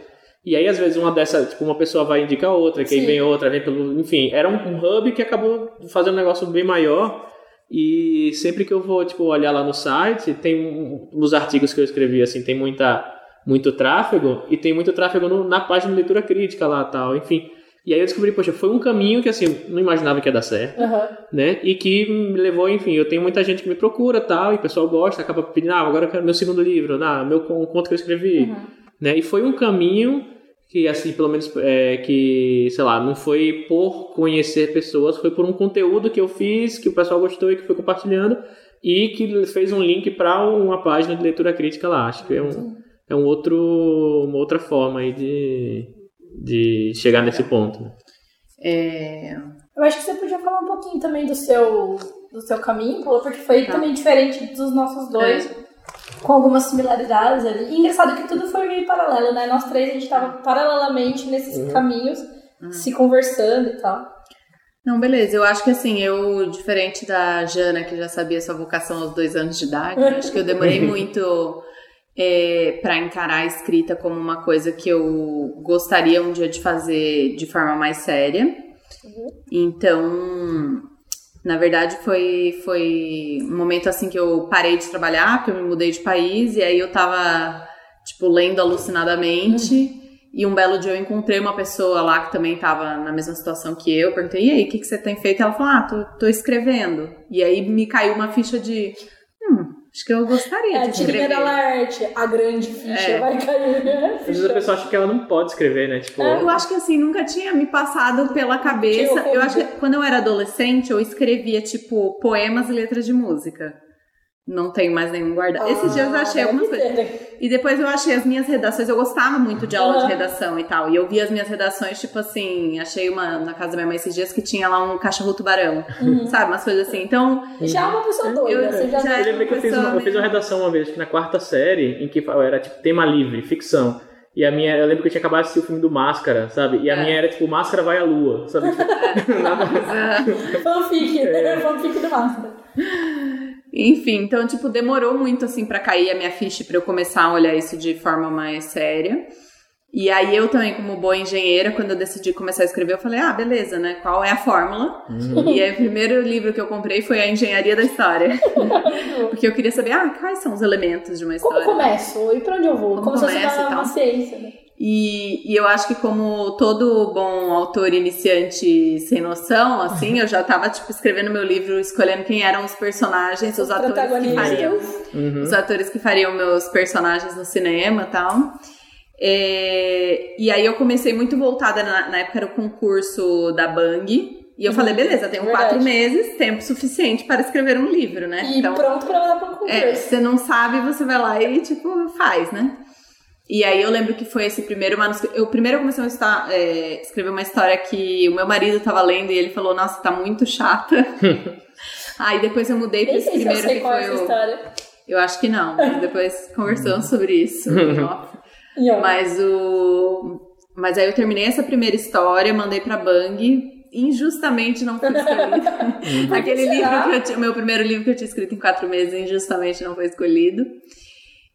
E aí, às vezes, uma dessas, tipo, uma pessoa vai indicar outra, que aí vem outra, vem pelo. Enfim, era um, um, hub que acabou fazendo um negócio bem maior. E sempre que eu vou, tipo, olhar lá no site, tem nos artigos que eu escrevi, assim, tem muita, muito tráfego, e tem muito tráfego no, na página de leitura crítica lá tal, enfim. E aí eu descobri, poxa, foi um caminho que assim, não imaginava que ia dar certo, uhum. né? E que me levou, enfim, eu tenho muita gente que me procura tal, e o pessoal gosta, acaba pedindo, ah, agora eu quero meu segundo livro, ah, meu um conto que eu escrevi, uhum. né? E foi um caminho que, assim, pelo menos, é, que, sei lá, não foi por conhecer pessoas, foi por um conteúdo que eu fiz, que o pessoal gostou e que foi compartilhando, e que fez um link para uma página de leitura crítica lá. Acho que é um, é um outro, uma outra forma aí de de chegar nesse ponto. Né? É... Eu acho que você podia falar um pouquinho também do seu, do seu caminho, porque foi tá. também diferente dos nossos dois, é. com algumas similaridades ali. E engraçado que tudo foi meio paralelo, né? Nós três, a gente estava paralelamente nesses uhum. caminhos, uhum. se conversando e tal. Não, beleza. Eu acho que assim, eu, diferente da Jana, que já sabia sua vocação aos dois anos de idade, acho que eu demorei muito é, para encarar a escrita como uma coisa que eu gostaria um dia de fazer de forma mais séria. Uhum. Então, na verdade, foi, foi um momento assim que eu parei de trabalhar, porque eu me mudei de país, e aí eu tava, tipo, lendo alucinadamente. Uhum. E um belo dia eu encontrei uma pessoa lá que também estava na mesma situação que eu. Perguntei, e aí, o que, que você tem feito? Ela falou, ah, tô, tô escrevendo. E aí me caiu uma ficha de, Acho que eu gostaria é, de escrever. A arte, a grande ficha é. vai cair. Né? Às vezes a pessoa acha que ela não pode escrever, né? Tipo, é, eu acho que assim, nunca tinha me passado pela cabeça. Eu acho que quando eu era adolescente, eu escrevia, tipo, poemas e letras de música. Não tenho mais nenhum guardado. Ah, Esses dias eu achei algumas coisas. E depois eu achei as minhas redações. Eu gostava muito de aula uhum. de redação e tal. E eu vi as minhas redações, tipo assim, achei uma na casa da minha mãe esses dias que tinha lá um cachorro tubarão. Uhum. Sabe? Umas coisas assim. Então. Já é uma pessoa doida. Eu, você já, já eu lembro que eu fiz, uma, eu fiz uma redação uma vez, que na quarta série, em que era tipo tema livre, ficção. E a minha, eu lembro que eu tinha acabado de assistir o filme do Máscara, sabe? E a é. minha era tipo, Máscara vai à lua, sabe? É. fanfic, é. fanfic do Máscara. Enfim, então, tipo, demorou muito, assim, para cair a minha ficha para eu começar a olhar isso de forma mais séria. E aí eu também, como boa engenheira, quando eu decidi começar a escrever, eu falei, ah, beleza, né? Qual é a fórmula? Uhum. E aí o primeiro livro que eu comprei foi A Engenharia da História. Porque eu queria saber, ah, quais são os elementos de uma história? Como começo? E pra onde eu vou? Como, como se fosse uma, uma ciência, né? E, e, eu acho que como todo bom autor iniciante sem noção, assim, eu já tava, tipo, escrevendo meu livro, escolhendo quem eram os personagens, os, os atores que fariam. Uhum. Os atores que fariam meus personagens no cinema e tal. É, e aí eu comecei muito voltada, na, na, época era o concurso da Bang. E eu uhum. falei, beleza, tenho Verdade. quatro meses, tempo suficiente para escrever um livro, né? E então, pronto pra mandar pra um concurso. É, você não sabe, você vai lá e, tipo, faz, né? E aí eu lembro que foi esse primeiro manuscrito. Eu primeiro comecei a estar, é, escrever uma história que o meu marido estava lendo e ele falou, nossa, tá muito chata. aí depois eu mudei para esse primeiro que foi é o. História. Eu acho que não, mas depois conversamos sobre isso. mas o. Mas aí eu terminei essa primeira história, mandei pra Bang, injustamente não fui escolhido. Aquele livro que eu tinha, o meu primeiro livro que eu tinha escrito em quatro meses, injustamente não foi escolhido.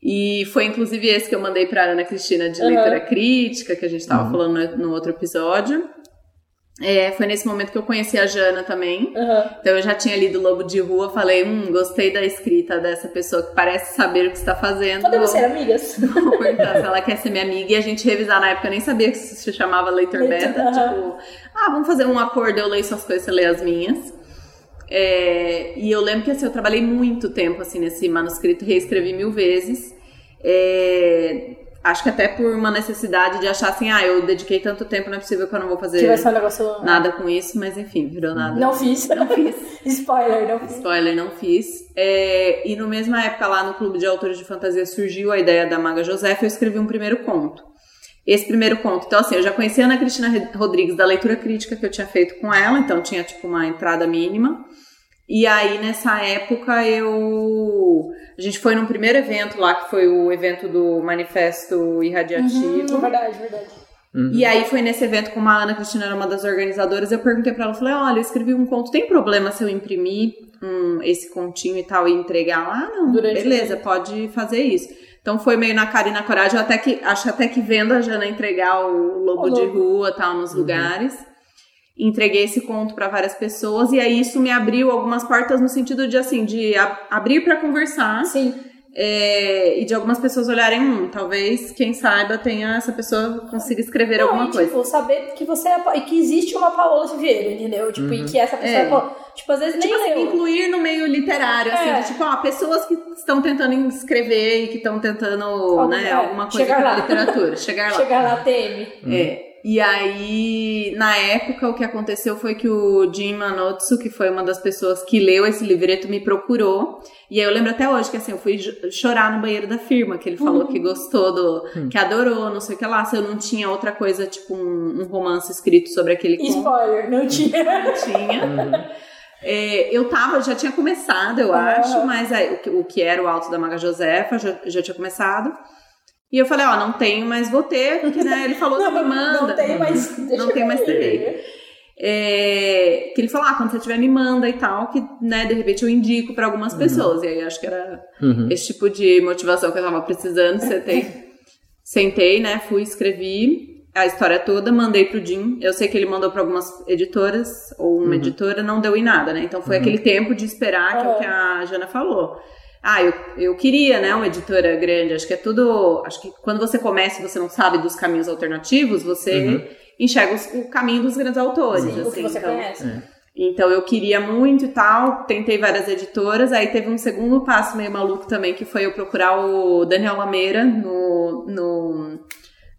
E foi inclusive esse que eu mandei para Ana Cristina de uhum. leitura crítica, que a gente estava uhum. falando no, outro episódio. É, foi nesse momento que eu conheci a Jana também. Uhum. Então eu já tinha lido Lobo de Rua, falei, hum, gostei da escrita dessa pessoa que parece saber o que está fazendo. Podemos ser amigas. Vou perguntar se ela quer ser minha amiga e a gente revisar na época, eu nem sabia que se chamava leitor, beta. Tipo, ah, vamos fazer um acordo, eu leio suas coisas, você lê as minhas. É, e eu lembro que assim, eu trabalhei muito tempo assim nesse manuscrito, reescrevi mil vezes. É, acho que até por uma necessidade de achar assim, ah, eu dediquei tanto tempo, não é possível que eu não vou fazer um negócio... nada com isso, mas enfim, virou nada. Não fiz. Não fiz. Spoiler, não fiz. Spoiler, não fiz. É, e no mesma época lá no Clube de Autores de Fantasia surgiu a ideia da Maga Josefa, eu escrevi um primeiro conto. Esse primeiro conto, então assim, eu já conhecia a Ana Cristina Rodrigues da leitura crítica que eu tinha feito com ela, então tinha tipo uma entrada mínima. E aí, nessa época, eu. A gente foi num primeiro evento lá, que foi o evento do Manifesto Irradiativo. Uhum, verdade, verdade. Uhum. E aí foi nesse evento, como a Ana Cristina era uma das organizadoras, eu perguntei para ela, falei, olha, eu escrevi um conto, tem problema se eu imprimir um, esse continho e tal e entregar lá? Não, Durante beleza, pode fazer isso. Então foi meio na cara e na coragem, eu até que, acho até que vendo a Jana entregar o lobo, o lobo. de rua tal nos uhum. lugares entreguei esse conto para várias pessoas e aí isso me abriu algumas portas no sentido de assim de ab abrir para conversar sim é, e de algumas pessoas olharem hum, talvez quem saiba tenha essa pessoa consiga escrever Não, alguma e, coisa. tipo saber que você é e que existe uma Paola Siviero entendeu? Tipo uhum. e que essa pessoa é. é tipo às vezes tipo nem assim, incluir no meio literário assim de, tipo ó, pessoas que estão tentando escrever e que estão tentando Algum, né é, alguma coisa lá. literatura chegar lá. Chegar lá TM é e aí, na época, o que aconteceu foi que o Jim Manotsu, que foi uma das pessoas que leu esse livreto, me procurou. E aí eu lembro até hoje que assim, eu fui chorar no banheiro da firma, que ele falou uhum. que gostou do. Uhum. que adorou, não sei o que lá. Se eu não tinha outra coisa, tipo um, um romance escrito sobre aquele conto. Spoiler, não tinha. Não tinha. Uhum. É, eu tava, já tinha começado, eu acho, mas aí, o, o, que era o Alto da Maga Josefa já, já tinha começado. E eu falei, ó, não tenho, mas vou ter, porque né, ele falou não, que me manda. Não tem, mas Não tem, mas terei. É, que ele falou, ah, quando você tiver me manda e tal, que né, de repente eu indico para algumas uhum. pessoas. E aí acho que era uhum. esse tipo de motivação que eu tava precisando. Sentei, sentei, né, fui, escrevi a história toda, mandei pro Jim. Eu sei que ele mandou para algumas editoras, ou uma uhum. editora, não deu em nada, né? Então foi uhum. aquele tempo de esperar, que é o que a Jana falou. Ah, eu, eu queria, né, uma editora grande. Acho que é tudo. Acho que quando você começa e você não sabe dos caminhos alternativos, você uhum. enxerga os, o caminho dos grandes autores. Sim, assim, o que você então, conhece. É. Então eu queria muito e tal, tentei várias editoras, aí teve um segundo passo meio maluco também, que foi eu procurar o Daniel Lameira no, no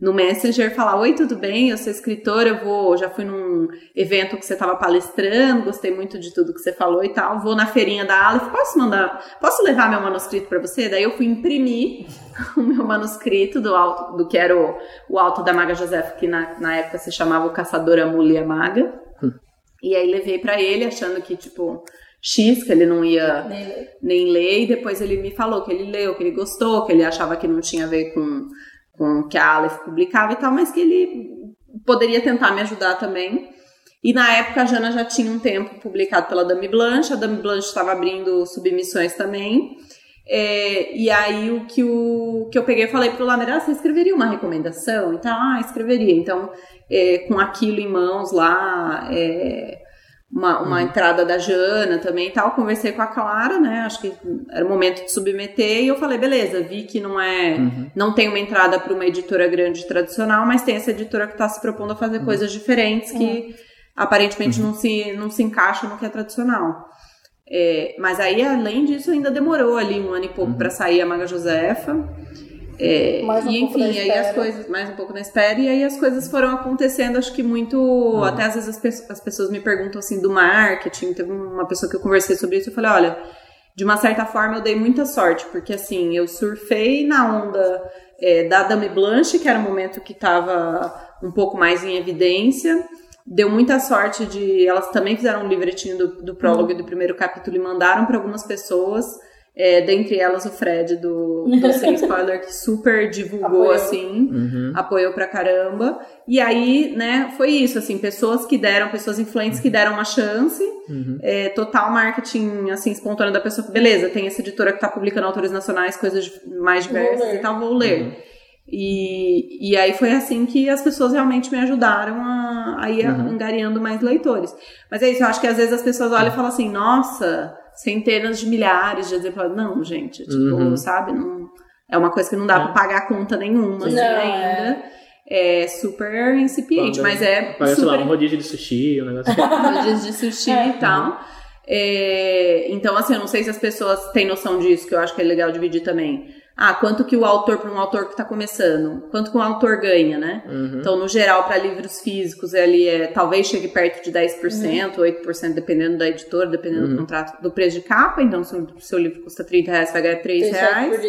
no Messenger falar: Oi, tudo bem? Eu sou escritora, eu vou. Já fui num evento que você estava palestrando, gostei muito de tudo que você falou e tal. Vou na feirinha da Aleph, posso mandar, posso levar meu manuscrito para você? Daí eu fui imprimir o meu manuscrito do alto, do que era o, o alto da Maga Joseph, que na, na época se chamava o Caçador a Mulher Maga. Hum. E aí levei para ele, achando que, tipo, X, que ele não ia nem ler. nem ler, e depois ele me falou que ele leu, que ele gostou, que ele achava que não tinha a ver com com o que a Aleph publicava e tal, mas que ele poderia tentar me ajudar também. E na época a Jana já tinha um tempo publicado pela Dame Blanche, a Dame Blanche estava abrindo submissões também. É, e aí o que, o que eu peguei, eu falei pro Lameira, ah, você escreveria uma recomendação? Então, ah, escreveria. Então, é, com aquilo em mãos lá, é, uma, uma uhum. entrada da Jana também e tal. Conversei com a Clara, né? Acho que era o momento de submeter e eu falei, beleza, vi que não é. Uhum. Não tem uma entrada para uma editora grande tradicional, mas tem essa editora que está se propondo a fazer uhum. coisas diferentes que uhum. aparentemente uhum. não, se, não se encaixa no que é tradicional. É, mas aí, além disso, ainda demorou ali um ano e pouco uhum. para sair a Maga Josefa. É, mais um e enfim, aí as coisas, mais um pouco na espera, e aí as coisas foram acontecendo, acho que muito. Uhum. Até às vezes as, pe as, pessoas me perguntam assim do marketing. Teve uma pessoa que eu conversei sobre isso, eu falei, olha, de uma certa forma eu dei muita sorte, porque assim, eu surfei na onda é, da Dame Blanche, que era um momento que estava um pouco mais em evidência. Deu muita sorte de. Elas também fizeram um livretinho do, do prólogo uhum. e do primeiro capítulo e mandaram para algumas pessoas. É, dentre elas o Fred do, do Sem Spoiler, que super divulgou, apoiou. assim, uhum. apoiou pra caramba. E aí, né, foi isso, assim, pessoas que deram, pessoas influentes que deram uma chance, uhum. é, total marketing, assim, espontâneo da pessoa, beleza, tem essa editora que tá publicando autores nacionais, coisas mais diversas e tal, vou ler. Uhum. E, e aí foi assim que as pessoas realmente me ajudaram a, a ir uhum. angariando mais leitores. Mas é isso, eu acho que às vezes as pessoas olham e falam assim, nossa centenas de milhares de exemplares. Não, gente, tipo, uhum. sabe? Não, é uma coisa que não dá é. pra pagar conta nenhuma, assim, ainda. É. é. super incipiente, mas é. Parece super... lá um rodízio de sushi, um negócio assim. rodízio de sushi é. e tal. É, então, assim, eu não sei se as pessoas têm noção disso, que eu acho que é legal dividir também. Ah, quanto que o autor, para um autor que está começando, quanto que o autor ganha, né? Uhum. Então, no geral, para livros físicos, ele é, talvez chegue perto de 10%, uhum. 8%, dependendo da editora, dependendo uhum. do contrato, do preço de capa. Então, se o seu livro custa 30 reais, vai ganhar 3 reais.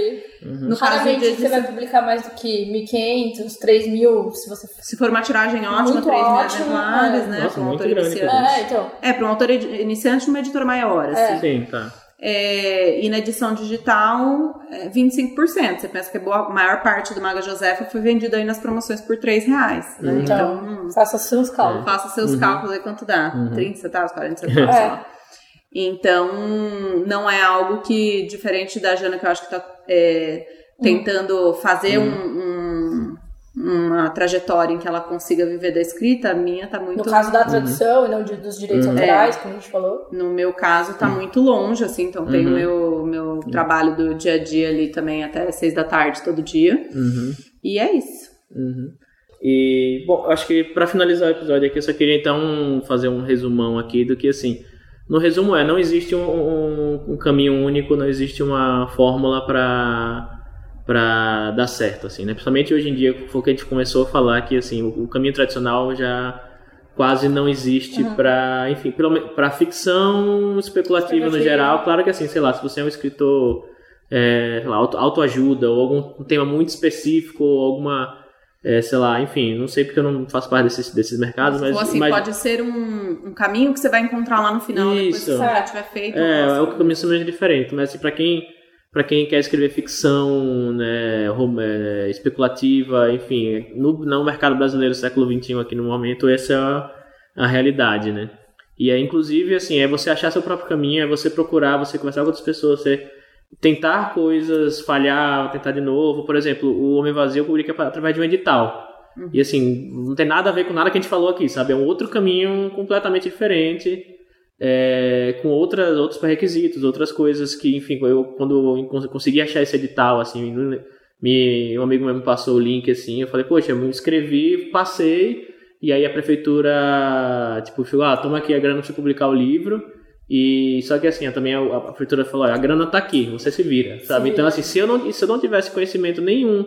Uhum. No caso de você vai publicar mais do que 1.500, 3.000, se você... Se for uma tiragem ótima, 3 mil exemplares, é. né? para um autor iniciante. É, então. É, para um autor iniciante, uma editora maior, assim. É. Sim, tá. É, e na edição digital, é 25%. Você pensa que a boa, maior parte do Maga Josefa foi vendida aí nas promoções por 3 reais. Né? Uhum. Então, então, faça seus cálculos. Faça seus uhum. cálculos aí quanto dá. Uhum. 30 centavos, 40 centavos, é. Então, não é algo que, diferente da Jana, que eu acho que está é, tentando fazer um, um uma trajetória em que ela consiga viver da escrita, a minha tá muito... No caso da tradução uhum. e não de, dos direitos uhum. autorais, é, como a gente falou. No meu caso, tá uhum. muito longe, assim, então tem o uhum. meu, meu uhum. trabalho do dia a dia ali também até seis da tarde, todo dia. Uhum. E é isso. E, bom, acho que para finalizar o episódio aqui, eu só queria então fazer um resumão aqui do que, assim, no resumo é, não existe um, um, um caminho único, não existe uma fórmula para para dar certo, assim, né? Principalmente hoje em dia, foi o que a gente começou a falar que, assim, o, o caminho tradicional já quase não existe uhum. para, enfim, para ficção especulativa no geral. Claro que, assim, sei lá, se você é um escritor, é, sei lá, auto, autoajuda ou algum tema muito específico ou alguma é, sei lá, enfim, não sei porque eu não faço parte desses, desses mercados, mas... Ou assim, pode ser um, um, caminho que você vai encontrar lá no final, Isso. depois que você já tiver feito. É, é o caminho seja diferente, mas assim, para quem para quem quer escrever ficção né, é, especulativa, enfim, no, no mercado brasileiro do século XXI aqui no momento, essa é a, a, realidade, né? E é inclusive assim, é você achar seu próprio caminho, é você procurar, você conversar com outras pessoas, você tentar coisas, falhar, tentar de novo. Por exemplo, o Homem Vazio publica através de um edital. Uhum. E assim, não tem nada a ver com nada que a gente falou aqui, sabe? É um outro caminho completamente diferente é, com outras, outros pré-requisitos, outras coisas que, enfim, eu quando eu consegui achar esse edital, assim, me, um amigo meu me passou o link, assim, eu falei, poxa, eu me inscrevi, passei, e aí a prefeitura, tipo, falou, ah, toma aqui a grana pra você publicar o livro, e só que assim, também a, a prefeitura falou, a grana tá aqui, você se vira, sabe? Então, assim, se eu não, se eu não tivesse conhecimento nenhum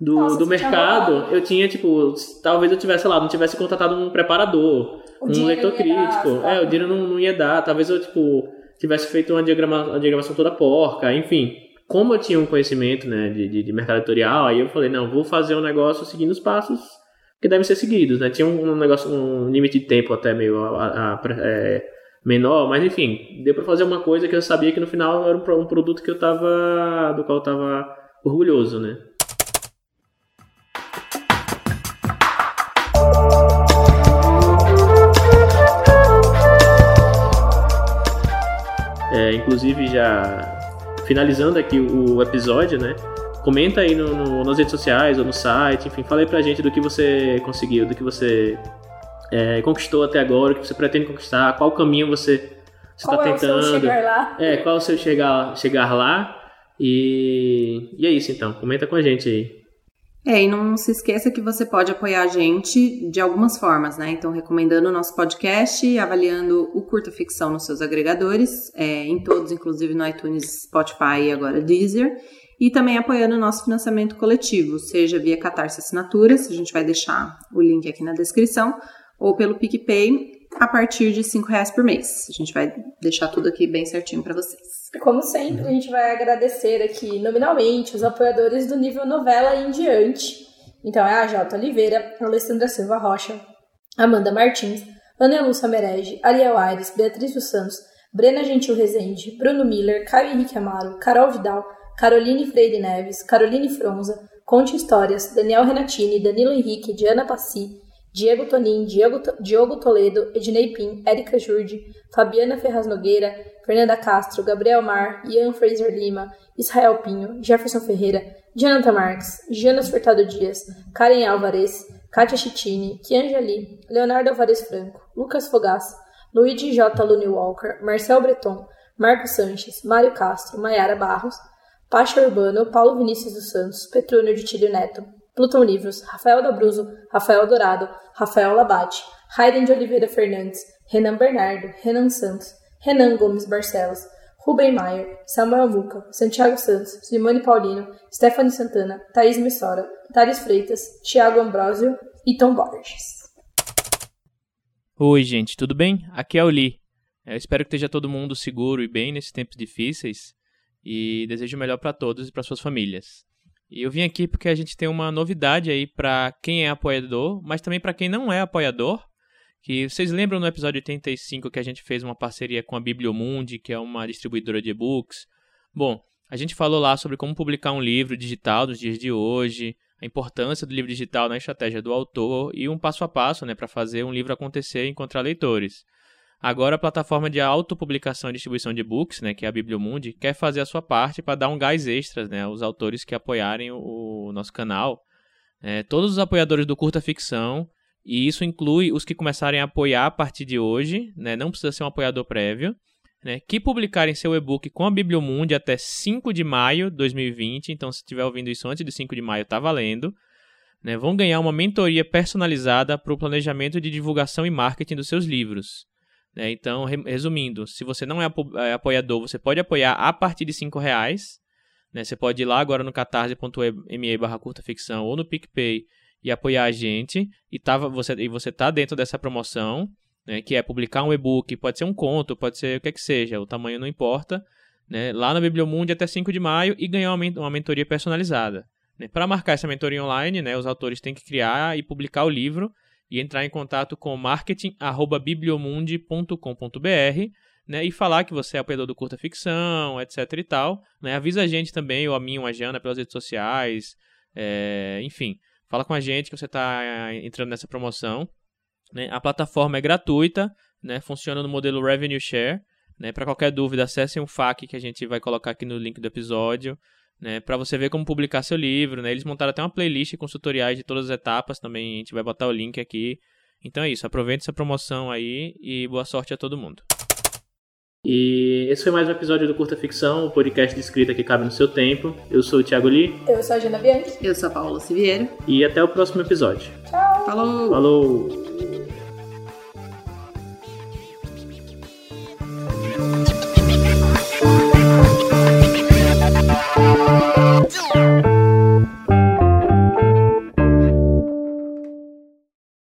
do, Nossa, do mercado, eu tinha, tipo, talvez eu tivesse, sei lá, não tivesse contratado um preparador, um leitor crítico. Dar, é, o dinheiro não, não ia dar. Talvez eu, tipo, tivesse feito uma, diagrama, uma diagramação toda porca, enfim. Como eu tinha um conhecimento, né, de, de, de mercado editorial, aí eu falei, não, vou fazer um negócio seguindo os passos que devem ser seguidos, né? Tinha um, um negócio, um limite de tempo até meio a, a, é, menor, mas enfim, deu para fazer uma coisa que eu sabia que no final era um, um produto que eu tava, do qual eu tava orgulhoso, né? Inclusive, já finalizando aqui o episódio, né? Comenta aí no, no, nas redes sociais ou no site, enfim, fala aí pra gente do que você conseguiu, do que você é, conquistou até agora, o que você pretende conquistar, qual caminho você está tentando. Qual é o seu chegar lá? É, qual é o seu chegar, chegar lá. E, e é isso então, comenta com a gente aí. É, e não se esqueça que você pode apoiar a gente de algumas formas, né? Então, recomendando o nosso podcast, avaliando o Curta Ficção nos seus agregadores, é, em todos, inclusive no iTunes, Spotify e agora Deezer, e também apoiando o nosso financiamento coletivo, seja via Catarse Assinaturas, a gente vai deixar o link aqui na descrição, ou pelo PicPay, a partir de cinco reais por mês. A gente vai deixar tudo aqui bem certinho para vocês. Como sempre, a gente vai agradecer aqui nominalmente os apoiadores do nível novela em diante. Então é a Jota Oliveira, Alessandra Silva Rocha, Amanda Martins, Ana Lúcia Merege, Ariel Aires, Beatriz dos Santos, Brena Gentil Rezende, Bruno Miller, Caio Henrique Amaro, Carol Vidal, Caroline Freire Neves, Caroline Fronza, Conte Histórias, Daniel Renatini, Danilo Henrique, Diana Passi, Diego Tonin, Diego, Diogo Toledo, Ednei Pim, Érica Jurde, Fabiana Ferraz Nogueira, Fernanda Castro, Gabriel Mar, Ian Fraser Lima, Israel Pinho, Jefferson Ferreira, Jonathan Marques, Jonas Furtado Dias, Karen Alvarez, Kátia Chitini, Kianjali, Leonardo Alvarez Franco, Lucas Fogás, Luigi J. Lune Walker, Marcel Breton, Marcos Sanches, Mário Castro, Maiara Barros, Pacha Urbano, Paulo Vinícius dos Santos, Petrônio de Tílio Neto, Plutão Livros, Rafael Dabruzo, Rafael Dourado, Rafael Labate, Raiden de Oliveira Fernandes, Renan Bernardo, Renan Santos, Renan Gomes Barcelos, Rubem Maier, Samuel Muca, Santiago Santos, Simone Paulino, Stephanie Santana, Thaís Messora, Thales Freitas, Thiago Ambrosio e Tom Borges. Oi, gente, tudo bem? Aqui é o Li. Eu espero que esteja todo mundo seguro e bem nesses tempos difíceis e desejo o melhor para todos e para suas famílias. E eu vim aqui porque a gente tem uma novidade aí para quem é apoiador, mas também para quem não é apoiador. Que vocês lembram no episódio 85 que a gente fez uma parceria com a Bibliomundi, que é uma distribuidora de e-books? Bom, a gente falou lá sobre como publicar um livro digital nos dias de hoje, a importância do livro digital na estratégia do autor e um passo a passo né, para fazer um livro acontecer e encontrar leitores. Agora a plataforma de autopublicação e distribuição de books, né, que é a Bibliomundi, quer fazer a sua parte para dar um gás extras né, aos autores que apoiarem o, o nosso canal. É, todos os apoiadores do Curta Ficção, e isso inclui os que começarem a apoiar a partir de hoje, né, não precisa ser um apoiador prévio, né, que publicarem seu e-book com a Bibliomundi até 5 de maio de 2020, então se estiver ouvindo isso antes de 5 de maio, está valendo, né, vão ganhar uma mentoria personalizada para o planejamento de divulgação e marketing dos seus livros. Né? Então, resumindo, se você não é, é apoiador, você pode apoiar a partir de R$ reais. Né? Você pode ir lá agora no catarse.me barra curta ficção ou no PicPay e apoiar a gente. E, tá, você, e você tá dentro dessa promoção, né? que é publicar um e-book, pode ser um conto, pode ser o que é que seja, o tamanho não importa. Né? Lá na Bibliomundi até 5 de maio e ganhar uma, uma mentoria personalizada. Né? Para marcar essa mentoria online, né, os autores têm que criar e publicar o livro e entrar em contato com marketing@bibliomundi.com.br, né, e falar que você é apoiador do Curta Ficção, etc e tal, né, avisa a gente também, ou a mim ou a Jana, pelas redes sociais, é, enfim, fala com a gente que você está eh, entrando nessa promoção, né, a plataforma é gratuita, né, funciona no modelo Revenue Share, né, para qualquer dúvida, acesse um FAQ que a gente vai colocar aqui no link do episódio, né, para você ver como publicar seu livro, né? Eles montaram até uma playlist com tutoriais de todas as etapas também, a gente vai botar o link aqui. Então é isso, aproveite essa promoção aí e boa sorte a todo mundo. E esse foi mais um episódio do Curta Ficção, o podcast de escrita que cabe no seu tempo. Eu sou o Thiago Lee. Eu sou a Gina Bianchi. Eu sou a Paula Siviero. E até o próximo episódio. Tchau. Falou. Falou.